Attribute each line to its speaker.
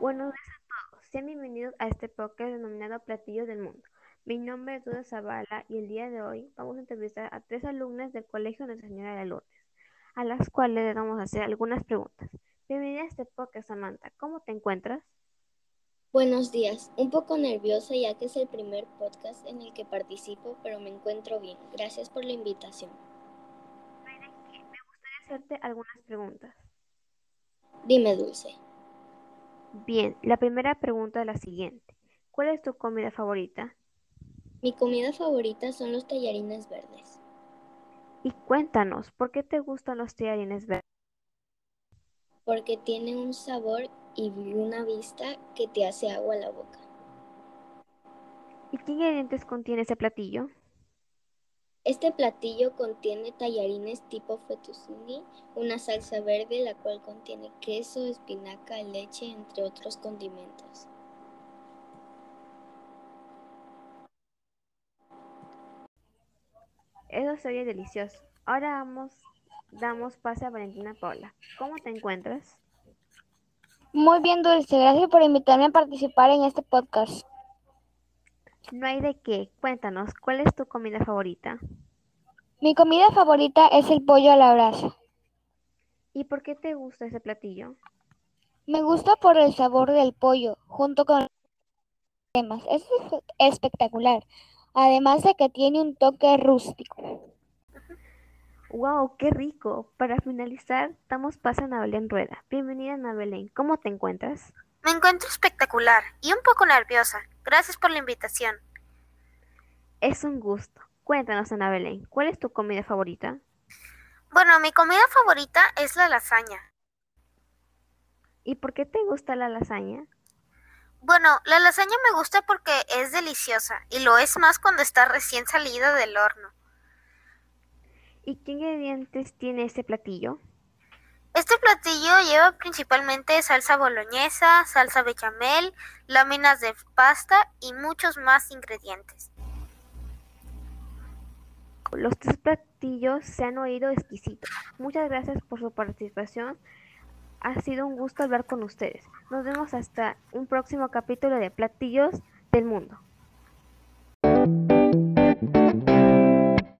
Speaker 1: Buenos días a todos, sean bienvenidos a este podcast denominado Platillos del Mundo. Mi nombre es Duda Zavala y el día de hoy vamos a entrevistar a tres alumnas del Colegio Nuestra Señora de Lourdes, a las cuales les vamos a hacer algunas preguntas. Bienvenida a este podcast, Samantha. ¿Cómo te encuentras?
Speaker 2: Buenos días, un poco nerviosa ya que es el primer podcast en el que participo, pero me encuentro bien. Gracias por la invitación.
Speaker 1: Me gustaría hacerte algunas preguntas.
Speaker 2: Dime, Dulce.
Speaker 1: Bien, la primera pregunta es la siguiente. ¿Cuál es tu comida favorita?
Speaker 2: Mi comida favorita son los tallarines verdes.
Speaker 1: Y cuéntanos, ¿por qué te gustan los tallarines verdes?
Speaker 2: Porque tienen un sabor y una vista que te hace agua a la boca.
Speaker 1: ¿Y qué ingredientes contiene ese platillo?
Speaker 2: Este platillo contiene tallarines tipo fettuccine, una salsa verde la cual contiene queso, espinaca, leche, entre otros condimentos.
Speaker 1: Eso se oye delicioso. Ahora vamos, damos pase a Valentina Paula. ¿Cómo te encuentras?
Speaker 3: Muy bien, Dulce. Gracias por invitarme a participar en este podcast.
Speaker 1: No hay de qué. Cuéntanos, ¿cuál es tu comida favorita?
Speaker 3: Mi comida favorita es el pollo a la brasa.
Speaker 1: ¿Y por qué te gusta ese platillo?
Speaker 3: Me gusta por el sabor del pollo, junto con los temas. Es espectacular. Además de que tiene un toque rústico.
Speaker 1: ¡Wow! ¡Qué rico! Para finalizar, damos paso a Ana Belén Rueda. Bienvenida, Ana Belén. ¿Cómo te encuentras?
Speaker 4: Me encuentro espectacular y un poco nerviosa. Gracias por la invitación.
Speaker 1: Es un gusto. Cuéntanos, Ana Belén, ¿cuál es tu comida favorita?
Speaker 4: Bueno, mi comida favorita es la lasaña.
Speaker 1: ¿Y por qué te gusta la lasaña?
Speaker 4: Bueno, la lasaña me gusta porque es deliciosa y lo es más cuando está recién salida del horno.
Speaker 1: ¿Y qué ingredientes tiene este platillo?
Speaker 4: Este platillo lleva principalmente salsa boloñesa, salsa bechamel, láminas de pasta y muchos más ingredientes.
Speaker 1: Los tres platillos se han oído exquisitos. Muchas gracias por su participación. Ha sido un gusto hablar con ustedes. Nos vemos hasta un próximo capítulo de Platillos del Mundo.